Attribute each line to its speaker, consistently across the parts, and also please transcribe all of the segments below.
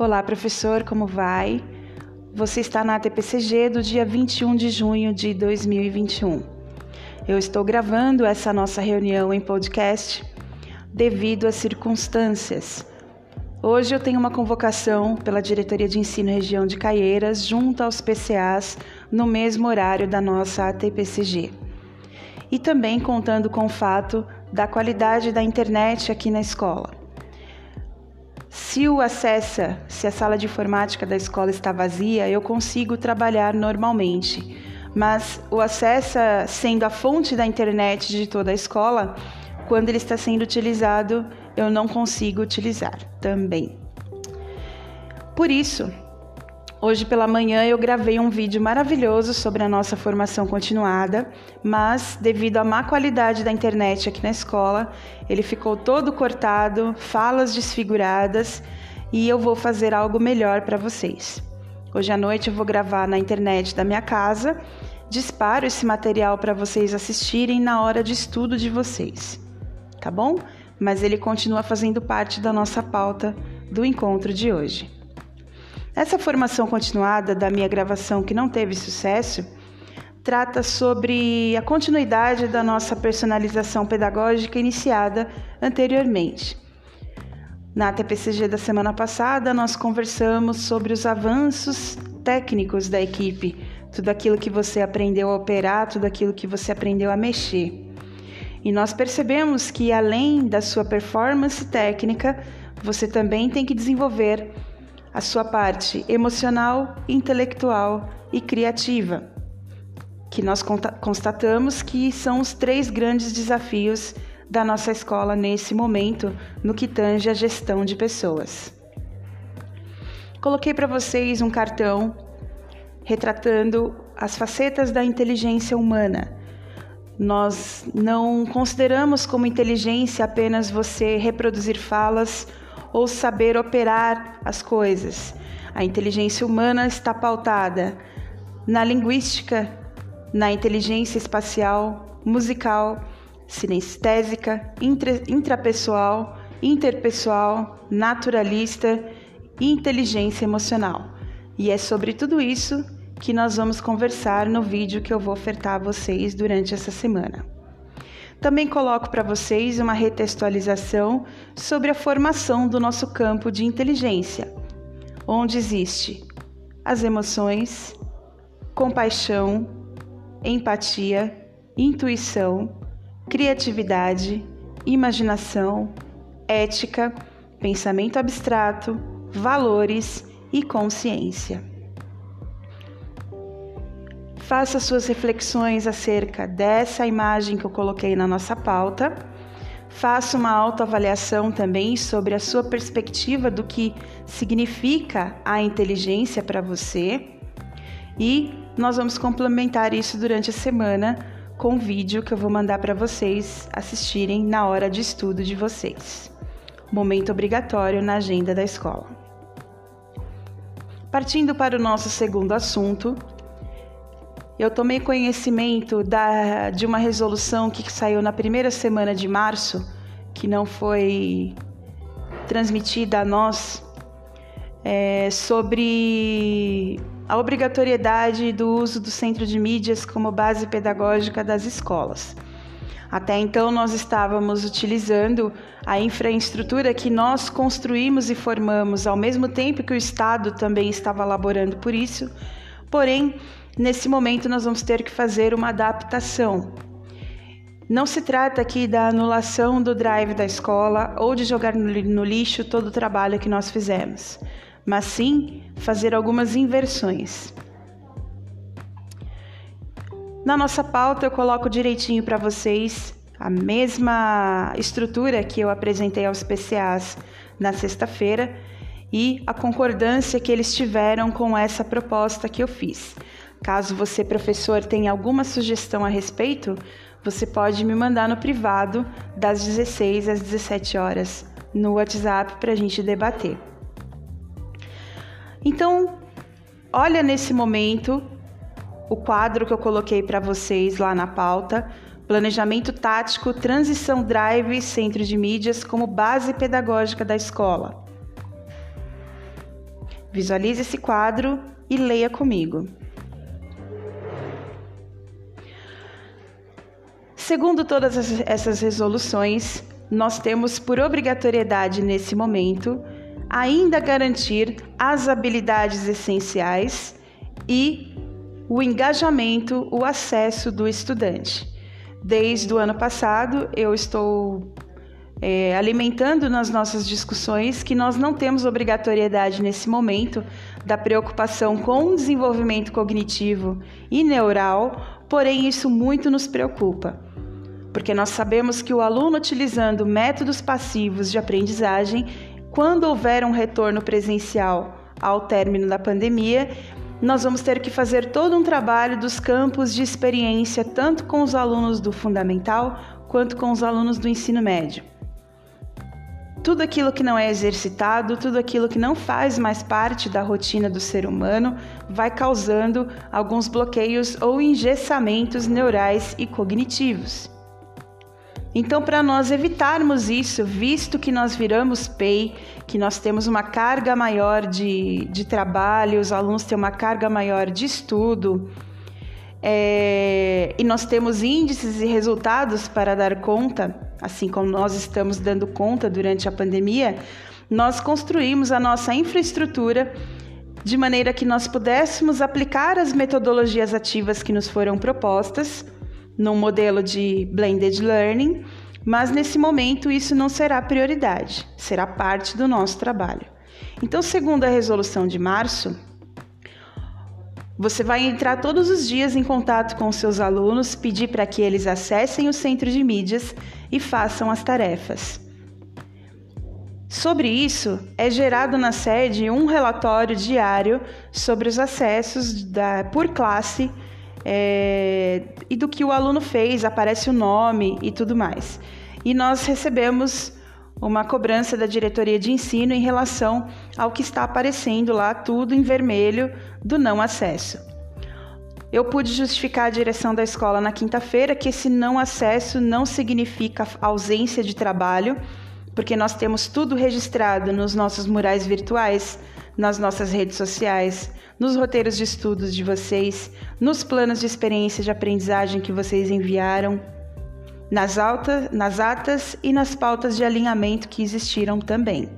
Speaker 1: Olá, professor, como vai? Você está na TPCG do dia 21 de junho de 2021. Eu estou gravando essa nossa reunião em podcast devido às circunstâncias. Hoje eu tenho uma convocação pela Diretoria de Ensino Região de Caieiras junto aos PCAs no mesmo horário da nossa ATPCG. E também contando com o fato da qualidade da internet aqui na escola. Se o acessa, se a sala de informática da escola está vazia, eu consigo trabalhar normalmente. Mas o acessa sendo a fonte da internet de toda a escola, quando ele está sendo utilizado, eu não consigo utilizar também. Por isso, Hoje pela manhã eu gravei um vídeo maravilhoso sobre a nossa formação continuada, mas devido à má qualidade da internet aqui na escola, ele ficou todo cortado, falas desfiguradas e eu vou fazer algo melhor para vocês. Hoje à noite eu vou gravar na internet da minha casa, disparo esse material para vocês assistirem na hora de estudo de vocês, tá bom? Mas ele continua fazendo parte da nossa pauta do encontro de hoje. Essa formação continuada da minha gravação que não teve sucesso trata sobre a continuidade da nossa personalização pedagógica iniciada anteriormente. Na TPCG da semana passada, nós conversamos sobre os avanços técnicos da equipe, tudo aquilo que você aprendeu a operar, tudo aquilo que você aprendeu a mexer. E nós percebemos que além da sua performance técnica, você também tem que desenvolver a sua parte emocional, intelectual e criativa, que nós constatamos que são os três grandes desafios da nossa escola nesse momento no que tange a gestão de pessoas. Coloquei para vocês um cartão retratando as facetas da inteligência humana. Nós não consideramos como inteligência apenas você reproduzir falas ou saber operar as coisas. A inteligência humana está pautada na linguística, na inteligência espacial, musical, sinestésica, intrapessoal, interpessoal, naturalista e inteligência emocional. E é sobre tudo isso que nós vamos conversar no vídeo que eu vou ofertar a vocês durante essa semana. Também coloco para vocês uma retextualização sobre a formação do nosso campo de inteligência, onde existe as emoções, compaixão, empatia, intuição, criatividade, imaginação, ética, pensamento abstrato, valores e consciência. Faça suas reflexões acerca dessa imagem que eu coloquei na nossa pauta. Faça uma autoavaliação também sobre a sua perspectiva do que significa a inteligência para você. E nós vamos complementar isso durante a semana com um vídeo que eu vou mandar para vocês assistirem na hora de estudo de vocês. Momento obrigatório na agenda da escola. Partindo para o nosso segundo assunto, eu tomei conhecimento da, de uma resolução que saiu na primeira semana de março, que não foi transmitida a nós, é, sobre a obrigatoriedade do uso do centro de mídias como base pedagógica das escolas. Até então, nós estávamos utilizando a infraestrutura que nós construímos e formamos, ao mesmo tempo que o Estado também estava elaborando por isso, porém, Nesse momento, nós vamos ter que fazer uma adaptação. Não se trata aqui da anulação do drive da escola ou de jogar no lixo todo o trabalho que nós fizemos, mas sim fazer algumas inversões. Na nossa pauta, eu coloco direitinho para vocês a mesma estrutura que eu apresentei aos PCAs na sexta-feira e a concordância que eles tiveram com essa proposta que eu fiz. Caso você, professor, tenha alguma sugestão a respeito, você pode me mandar no privado das 16 às 17 horas no WhatsApp para a gente debater. Então, olha nesse momento o quadro que eu coloquei para vocês lá na pauta: Planejamento Tático, Transição Drive, Centro de Mídias como base pedagógica da escola. Visualize esse quadro e leia comigo. Segundo todas essas resoluções, nós temos por obrigatoriedade nesse momento ainda garantir as habilidades essenciais e o engajamento, o acesso do estudante. Desde o ano passado, eu estou é, alimentando nas nossas discussões que nós não temos obrigatoriedade nesse momento da preocupação com o desenvolvimento cognitivo e neural, porém isso muito nos preocupa, porque nós sabemos que o aluno utilizando métodos passivos de aprendizagem, quando houver um retorno presencial ao término da pandemia, nós vamos ter que fazer todo um trabalho dos campos de experiência, tanto com os alunos do fundamental quanto com os alunos do ensino médio tudo aquilo que não é exercitado, tudo aquilo que não faz mais parte da rotina do ser humano, vai causando alguns bloqueios ou engessamentos neurais e cognitivos. Então, para nós evitarmos isso, visto que nós viramos PEI, que nós temos uma carga maior de, de trabalho, os alunos têm uma carga maior de estudo, é, e nós temos índices e resultados para dar conta assim como nós estamos dando conta durante a pandemia, nós construímos a nossa infraestrutura de maneira que nós pudéssemos aplicar as metodologias ativas que nos foram propostas num modelo de blended learning, mas nesse momento isso não será prioridade, será parte do nosso trabalho. Então, segundo a resolução de março, você vai entrar todos os dias em contato com seus alunos, pedir para que eles acessem o centro de mídias e façam as tarefas. Sobre isso, é gerado na sede um relatório diário sobre os acessos da, por classe é, e do que o aluno fez, aparece o nome e tudo mais. E nós recebemos uma cobrança da diretoria de ensino em relação ao que está aparecendo lá, tudo em vermelho do não acesso. Eu pude justificar a direção da escola na quinta-feira que esse não acesso não significa ausência de trabalho, porque nós temos tudo registrado nos nossos murais virtuais, nas nossas redes sociais, nos roteiros de estudos de vocês, nos planos de experiência de aprendizagem que vocês enviaram nas, altas, nas atas e nas pautas de alinhamento que existiram também.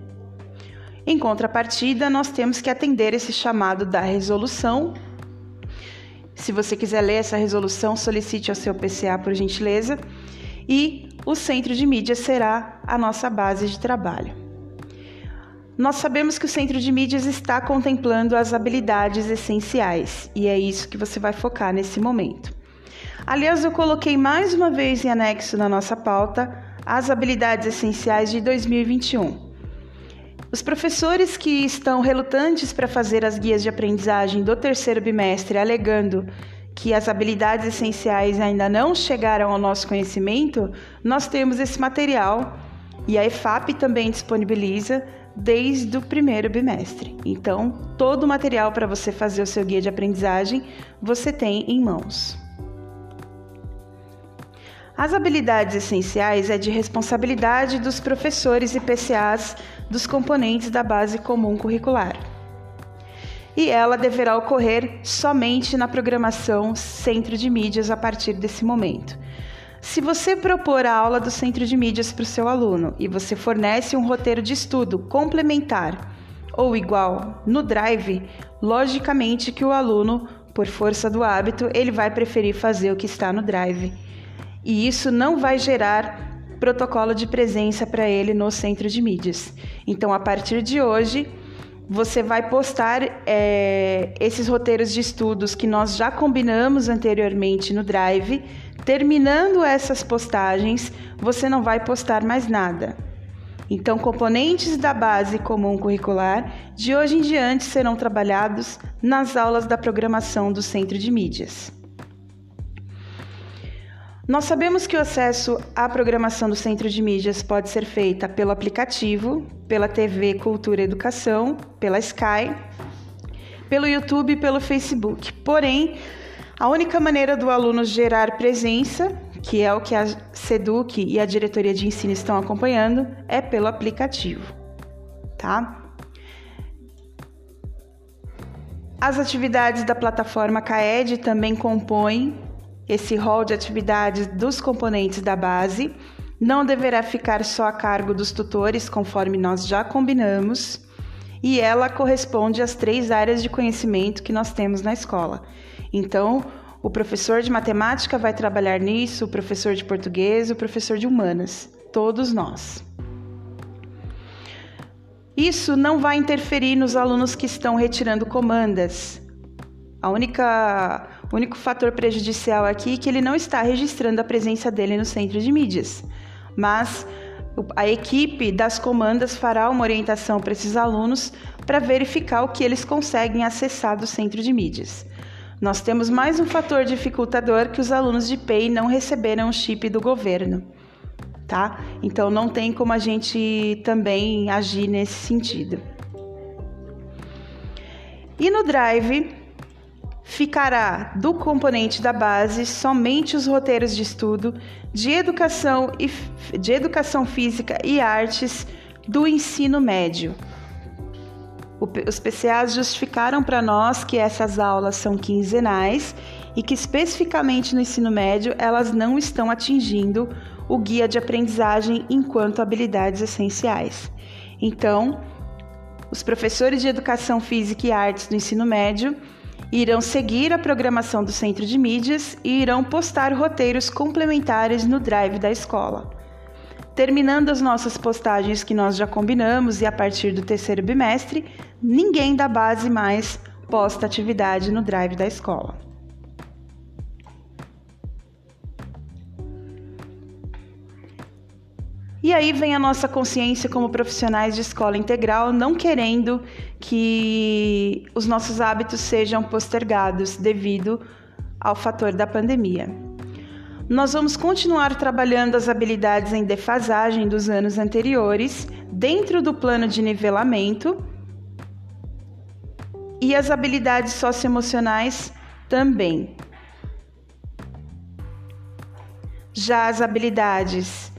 Speaker 1: Em contrapartida, nós temos que atender esse chamado da resolução. Se você quiser ler essa resolução, solicite ao seu PCA por gentileza. E o centro de mídia será a nossa base de trabalho. Nós sabemos que o centro de mídias está contemplando as habilidades essenciais e é isso que você vai focar nesse momento. Aliás, eu coloquei mais uma vez em anexo na nossa pauta as habilidades essenciais de 2021. Os professores que estão relutantes para fazer as guias de aprendizagem do terceiro bimestre, alegando que as habilidades essenciais ainda não chegaram ao nosso conhecimento, nós temos esse material e a EFAP também disponibiliza desde o primeiro bimestre. Então, todo o material para você fazer o seu guia de aprendizagem você tem em mãos. As habilidades essenciais é de responsabilidade dos professores e PCAs dos componentes da base comum curricular. E ela deverá ocorrer somente na programação Centro de Mídias a partir desse momento. Se você propor a aula do Centro de Mídias para o seu aluno e você fornece um roteiro de estudo complementar ou igual no Drive, logicamente que o aluno, por força do hábito, ele vai preferir fazer o que está no Drive e isso não vai gerar protocolo de presença para ele no centro de mídias. Então, a partir de hoje, você vai postar é, esses roteiros de estudos que nós já combinamos anteriormente no Drive. Terminando essas postagens, você não vai postar mais nada. Então, componentes da base comum curricular de hoje em diante serão trabalhados nas aulas da programação do Centro de Mídias. Nós sabemos que o acesso à programação do Centro de Mídias pode ser feita pelo aplicativo, pela TV Cultura Educação, pela Sky, pelo YouTube e pelo Facebook. Porém, a única maneira do aluno gerar presença, que é o que a SEDUC e a diretoria de ensino estão acompanhando, é pelo aplicativo, tá? As atividades da plataforma CAED também compõem esse rol de atividades dos componentes da base. Não deverá ficar só a cargo dos tutores, conforme nós já combinamos, e ela corresponde às três áreas de conhecimento que nós temos na escola. Então, o professor de matemática vai trabalhar nisso, o professor de português, o professor de humanas, todos nós. Isso não vai interferir nos alunos que estão retirando comandas. A única, o único fator prejudicial aqui é que ele não está registrando a presença dele no centro de mídias, mas a equipe das comandas fará uma orientação para esses alunos para verificar o que eles conseguem acessar do centro de mídias. Nós temos mais um fator dificultador que os alunos de PEI não receberam o chip do governo, tá? Então não tem como a gente também agir nesse sentido. E no Drive ficará do componente da base somente os roteiros de estudo de educação e de educação física e artes do ensino médio os PCAs justificaram para nós que essas aulas são quinzenais e que especificamente no ensino médio elas não estão atingindo o guia de aprendizagem enquanto habilidades essenciais. Então, os professores de educação física e artes do ensino médio irão seguir a programação do centro de mídias e irão postar roteiros complementares no drive da escola. Terminando as nossas postagens que nós já combinamos e a partir do terceiro bimestre, ninguém da base mais posta atividade no drive da escola. E aí vem a nossa consciência como profissionais de escola integral, não querendo que os nossos hábitos sejam postergados devido ao fator da pandemia. Nós vamos continuar trabalhando as habilidades em defasagem dos anos anteriores dentro do plano de nivelamento e as habilidades socioemocionais também. Já as habilidades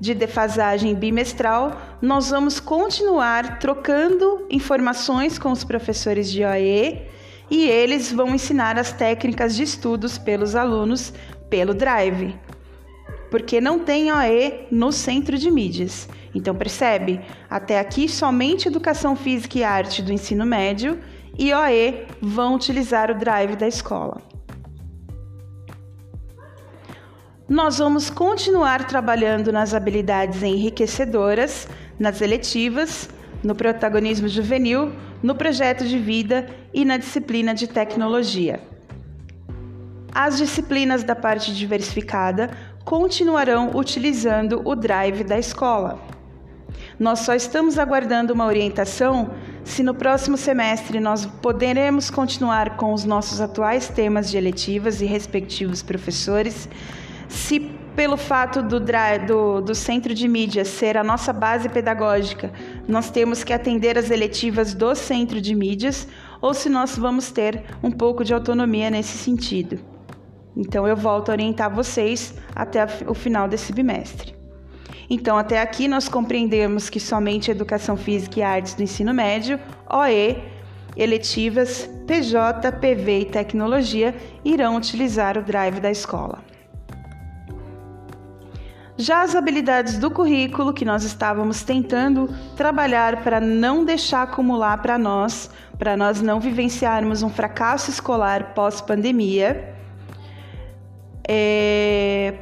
Speaker 1: de defasagem bimestral, nós vamos continuar trocando informações com os professores de OE e eles vão ensinar as técnicas de estudos pelos alunos pelo Drive, porque não tem OE no centro de mídias. Então percebe? Até aqui somente educação física e arte do ensino médio e OE vão utilizar o Drive da escola. Nós vamos continuar trabalhando nas habilidades enriquecedoras, nas eletivas, no protagonismo juvenil, no projeto de vida e na disciplina de tecnologia. As disciplinas da parte diversificada continuarão utilizando o drive da escola. Nós só estamos aguardando uma orientação se no próximo semestre nós poderemos continuar com os nossos atuais temas de eletivas e respectivos professores, se pelo fato do, do, do, centro de mídia ser a nossa base pedagógica, nós temos que atender as eletivas do centro de mídias, ou se nós vamos ter um pouco de autonomia nesse sentido. Então eu volto a orientar vocês até o final desse bimestre. Então, até aqui nós compreendemos que somente Educação Física e Artes do Ensino Médio, OE, eletivas, PJ, PV e Tecnologia irão utilizar o drive da escola. Já as habilidades do currículo que nós estávamos tentando trabalhar para não deixar acumular para nós, para nós não vivenciarmos um fracasso escolar pós-pandemia, é,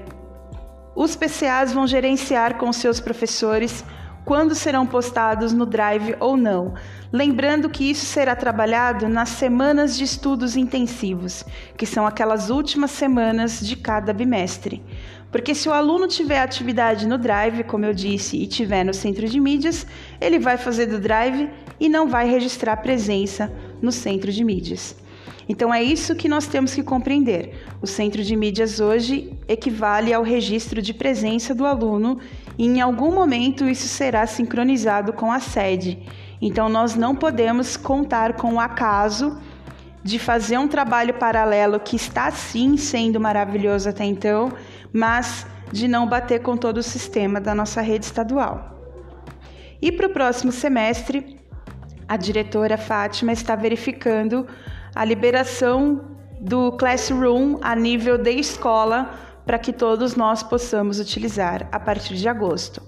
Speaker 1: os PCAs vão gerenciar com seus professores quando serão postados no Drive ou não. Lembrando que isso será trabalhado nas semanas de estudos intensivos, que são aquelas últimas semanas de cada bimestre. Porque se o aluno tiver atividade no Drive, como eu disse, e tiver no centro de mídias, ele vai fazer do Drive e não vai registrar presença no centro de mídias. Então é isso que nós temos que compreender. O centro de mídias hoje equivale ao registro de presença do aluno e em algum momento isso será sincronizado com a sede. Então nós não podemos contar com o acaso de fazer um trabalho paralelo que está sim sendo maravilhoso até então, mas de não bater com todo o sistema da nossa rede estadual. E para o próximo semestre, a diretora Fátima está verificando a liberação do Classroom a nível de escola para que todos nós possamos utilizar a partir de agosto.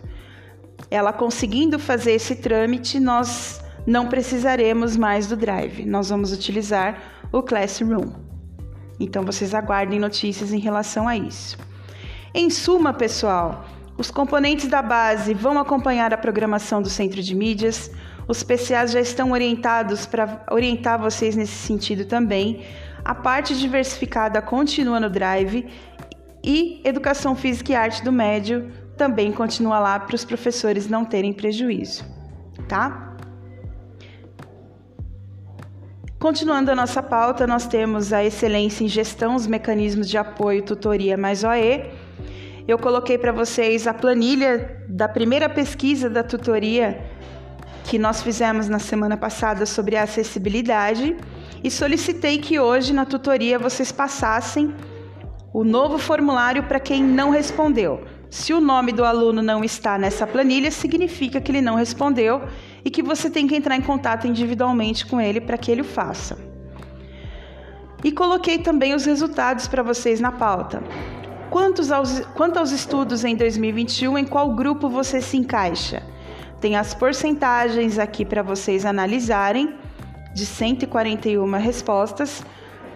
Speaker 1: Ela conseguindo fazer esse trâmite, nós não precisaremos mais do Drive, nós vamos utilizar o Classroom. Então vocês aguardem notícias em relação a isso. Em suma, pessoal, os componentes da base vão acompanhar a programação do Centro de Mídias. Os PCAs já estão orientados para orientar vocês nesse sentido também. A parte diversificada continua no Drive e Educação Física e Arte do Médio também continua lá para os professores não terem prejuízo, tá? Continuando a nossa pauta, nós temos a excelência em gestão, os mecanismos de apoio, tutoria mais OE. Eu coloquei para vocês a planilha da primeira pesquisa da tutoria que nós fizemos na semana passada sobre a acessibilidade e solicitei que hoje na tutoria vocês passassem o novo formulário para quem não respondeu. Se o nome do aluno não está nessa planilha, significa que ele não respondeu e que você tem que entrar em contato individualmente com ele para que ele o faça. E coloquei também os resultados para vocês na pauta. Quantos aos, quanto aos estudos em 2021, em qual grupo você se encaixa? Tem as porcentagens aqui para vocês analisarem, de 141 respostas,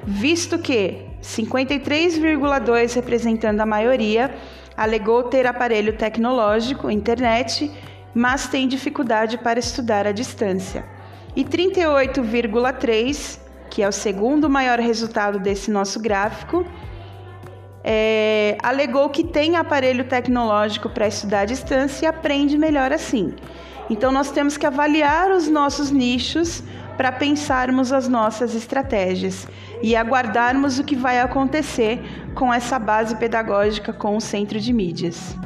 Speaker 1: visto que 53,2 representando a maioria alegou ter aparelho tecnológico, internet, mas tem dificuldade para estudar à distância. E 38,3, que é o segundo maior resultado desse nosso gráfico, é, alegou que tem aparelho tecnológico para estudar à distância e aprende melhor assim. Então, nós temos que avaliar os nossos nichos para pensarmos as nossas estratégias e aguardarmos o que vai acontecer com essa base pedagógica com o centro de mídias.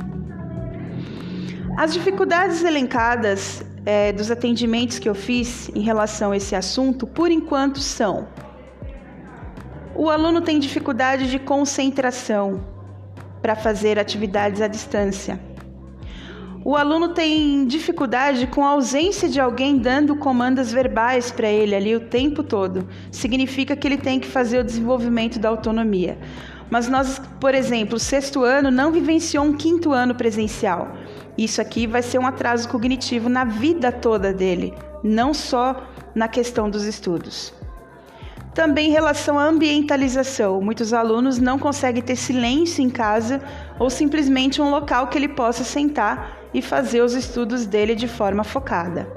Speaker 1: As dificuldades elencadas é, dos atendimentos que eu fiz em relação a esse assunto, por enquanto, são: o aluno tem dificuldade de concentração para fazer atividades à distância. O aluno tem dificuldade com a ausência de alguém dando comandas verbais para ele ali o tempo todo. Significa que ele tem que fazer o desenvolvimento da autonomia. Mas nós, por exemplo, sexto ano não vivenciou um quinto ano presencial. Isso aqui vai ser um atraso cognitivo na vida toda dele, não só na questão dos estudos. Também em relação à ambientalização, muitos alunos não conseguem ter silêncio em casa ou simplesmente um local que ele possa sentar e fazer os estudos dele de forma focada.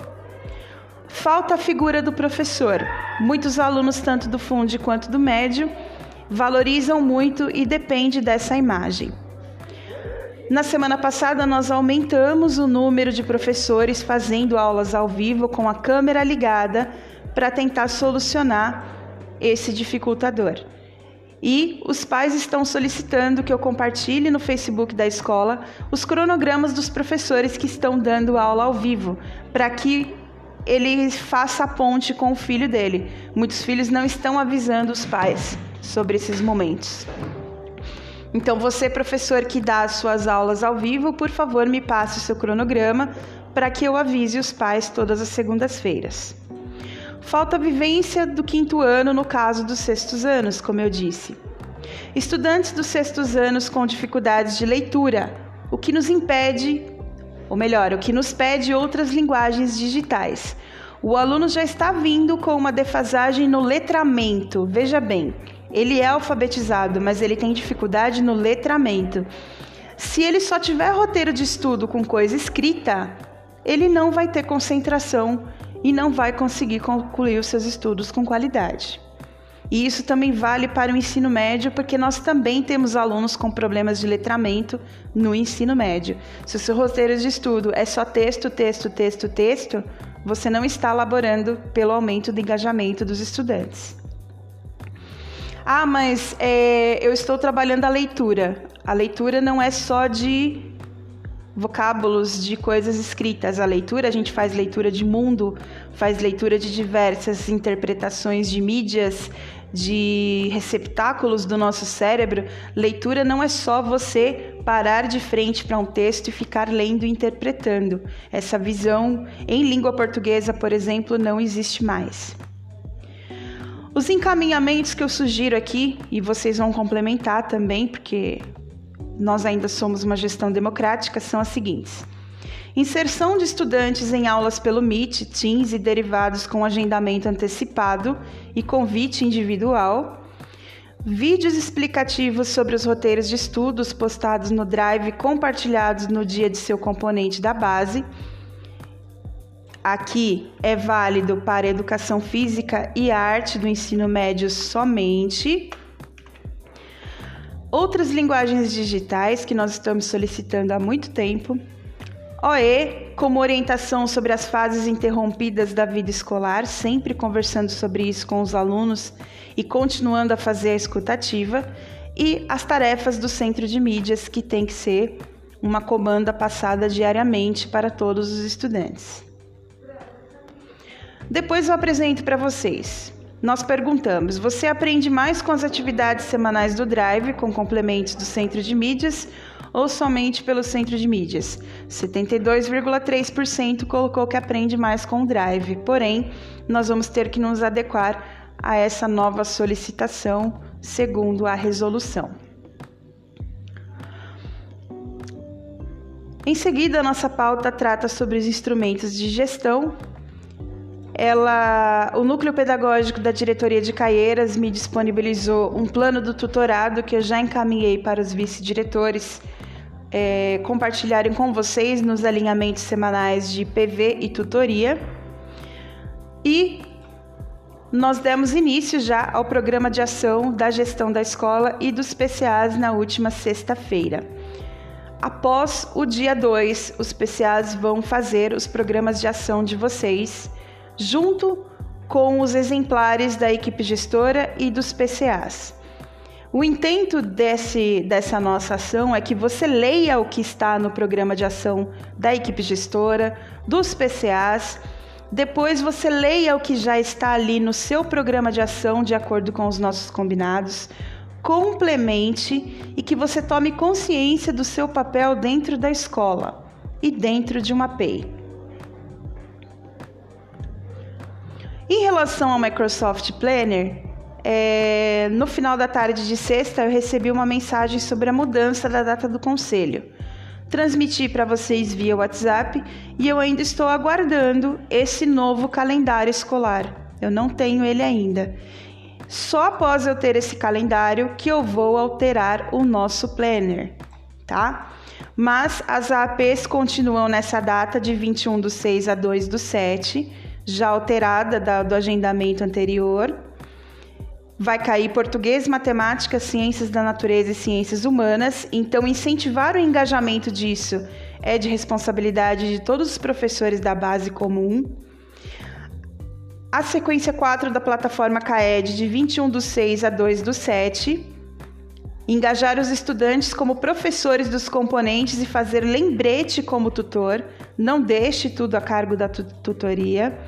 Speaker 1: Falta a figura do professor. Muitos alunos, tanto do fundo quanto do médio, valorizam muito e depende dessa imagem. Na semana passada, nós aumentamos o número de professores fazendo aulas ao vivo com a câmera ligada para tentar solucionar esse dificultador. E os pais estão solicitando que eu compartilhe no Facebook da escola os cronogramas dos professores que estão dando aula ao vivo, para que ele faça a ponte com o filho dele. Muitos filhos não estão avisando os pais sobre esses momentos. Então, você, professor que dá as suas aulas ao vivo, por favor, me passe o seu cronograma para que eu avise os pais todas as segundas-feiras. Falta vivência do quinto ano no caso dos sextos anos, como eu disse. Estudantes dos sextos anos com dificuldades de leitura, o que nos impede, ou melhor, o que nos pede outras linguagens digitais. O aluno já está vindo com uma defasagem no letramento. Veja bem, ele é alfabetizado, mas ele tem dificuldade no letramento. Se ele só tiver roteiro de estudo com coisa escrita, ele não vai ter concentração e não vai conseguir concluir os seus estudos com qualidade. E isso também vale para o ensino médio, porque nós também temos alunos com problemas de letramento no ensino médio. Se o seu roteiro de estudo é só texto, texto, texto, texto, você não está elaborando pelo aumento do engajamento dos estudantes. Ah, mas é, eu estou trabalhando a leitura. A leitura não é só de vocábulos de coisas escritas. A leitura, a gente faz leitura de mundo, faz leitura de diversas interpretações de mídias, de receptáculos do nosso cérebro. Leitura não é só você parar de frente para um texto e ficar lendo e interpretando. Essa visão em língua portuguesa, por exemplo, não existe mais. Os encaminhamentos que eu sugiro aqui, e vocês vão complementar também, porque nós ainda somos uma gestão democrática, são as seguintes: inserção de estudantes em aulas pelo Meet, Teams e derivados com agendamento antecipado e convite individual. Vídeos explicativos sobre os roteiros de estudos postados no Drive compartilhados no dia de seu componente da base Aqui é válido para educação física e arte do ensino médio somente. Outras linguagens digitais que nós estamos solicitando há muito tempo. OE, como orientação sobre as fases interrompidas da vida escolar, sempre conversando sobre isso com os alunos e continuando a fazer a escutativa. E as tarefas do centro de mídias, que tem que ser uma comanda passada diariamente para todos os estudantes. Depois eu apresento para vocês. Nós perguntamos: você aprende mais com as atividades semanais do Drive, com complementos do centro de mídias, ou somente pelo centro de mídias? 72,3% colocou que aprende mais com o Drive, porém, nós vamos ter que nos adequar a essa nova solicitação, segundo a resolução. Em seguida, a nossa pauta trata sobre os instrumentos de gestão ela, o núcleo pedagógico da diretoria de Caieiras me disponibilizou um plano do tutorado que eu já encaminhei para os vice-diretores é, compartilharem com vocês nos alinhamentos semanais de PV e tutoria. E nós demos início já ao programa de ação da gestão da escola e dos PCAs na última sexta-feira. Após o dia 2, os PCAs vão fazer os programas de ação de vocês junto com os exemplares da equipe gestora e dos PCAs. O intento desse, dessa nossa ação é que você leia o que está no programa de ação da equipe gestora, dos PCAs, depois você leia o que já está ali no seu programa de ação de acordo com os nossos combinados, complemente e que você tome consciência do seu papel dentro da escola e dentro de uma PEI. Em relação ao Microsoft Planner, é, no final da tarde de sexta eu recebi uma mensagem sobre a mudança da data do conselho. Transmiti para vocês via WhatsApp e eu ainda estou aguardando esse novo calendário escolar. Eu não tenho ele ainda. Só após eu ter esse calendário que eu vou alterar o nosso planner, tá? Mas as APs continuam nessa data de 21 do 6 a 2 do 7 já alterada da, do agendamento anterior. Vai cair português, matemática, ciências da natureza e ciências humanas. Então, incentivar o engajamento disso é de responsabilidade de todos os professores da base comum. A sequência 4 da plataforma CAED, de 21 do 6 a 2 do 7. Engajar os estudantes como professores dos componentes e fazer lembrete como tutor. Não deixe tudo a cargo da tutoria.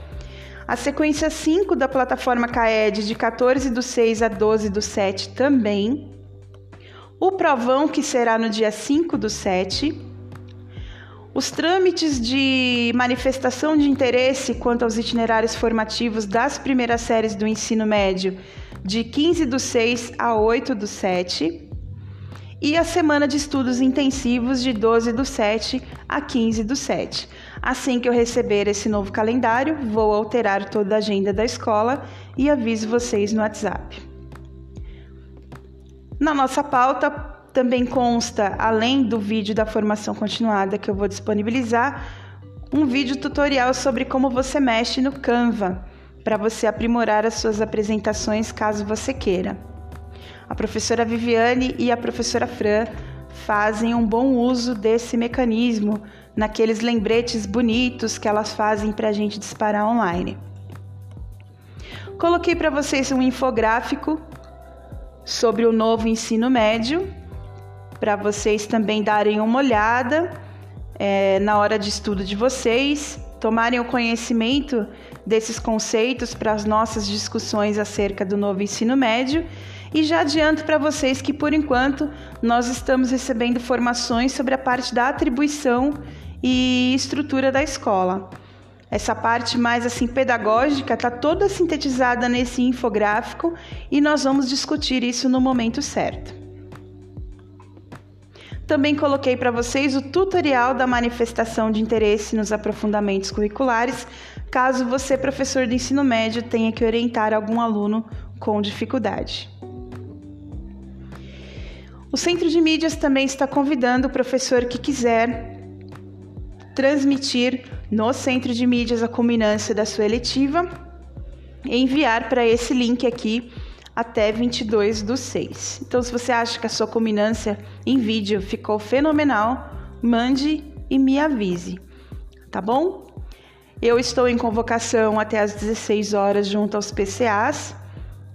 Speaker 1: A sequência 5 da plataforma CAED, de 14 do 6 a 12 do 7, também. O provão, que será no dia 5 do 7. Os trâmites de manifestação de interesse quanto aos itinerários formativos das primeiras séries do ensino médio, de 15 do 6 a 8 do 7 e a semana de estudos intensivos de 12 do 7 a 15 do 7. Assim que eu receber esse novo calendário, vou alterar toda a agenda da escola e aviso vocês no WhatsApp. Na nossa pauta também consta, além do vídeo da formação continuada que eu vou disponibilizar, um vídeo tutorial sobre como você mexe no Canva, para você aprimorar as suas apresentações caso você queira. A professora Viviane e a professora Fran fazem um bom uso desse mecanismo naqueles lembretes bonitos que elas fazem para a gente disparar online. Coloquei para vocês um infográfico sobre o novo ensino médio, para vocês também darem uma olhada é, na hora de estudo de vocês, tomarem o conhecimento desses conceitos para as nossas discussões acerca do novo ensino médio E já adianto para vocês que por enquanto nós estamos recebendo formações sobre a parte da atribuição e estrutura da escola. Essa parte mais assim pedagógica está toda sintetizada nesse infográfico e nós vamos discutir isso no momento certo. Também coloquei para vocês o tutorial da manifestação de interesse nos aprofundamentos curriculares, caso você, professor de ensino médio, tenha que orientar algum aluno com dificuldade. O Centro de Mídias também está convidando o professor que quiser transmitir no Centro de Mídias a culminância da sua eletiva e enviar para esse link aqui até 22 do 6. Então, se você acha que a sua culminância em vídeo ficou fenomenal, mande e me avise, tá bom? Eu estou em convocação até às 16 horas junto aos PCAs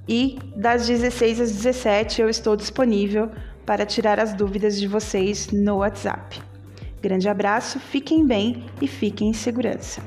Speaker 1: e das 16 às 17 eu estou disponível para tirar as dúvidas de vocês no WhatsApp. Grande abraço, fiquem bem e fiquem em segurança.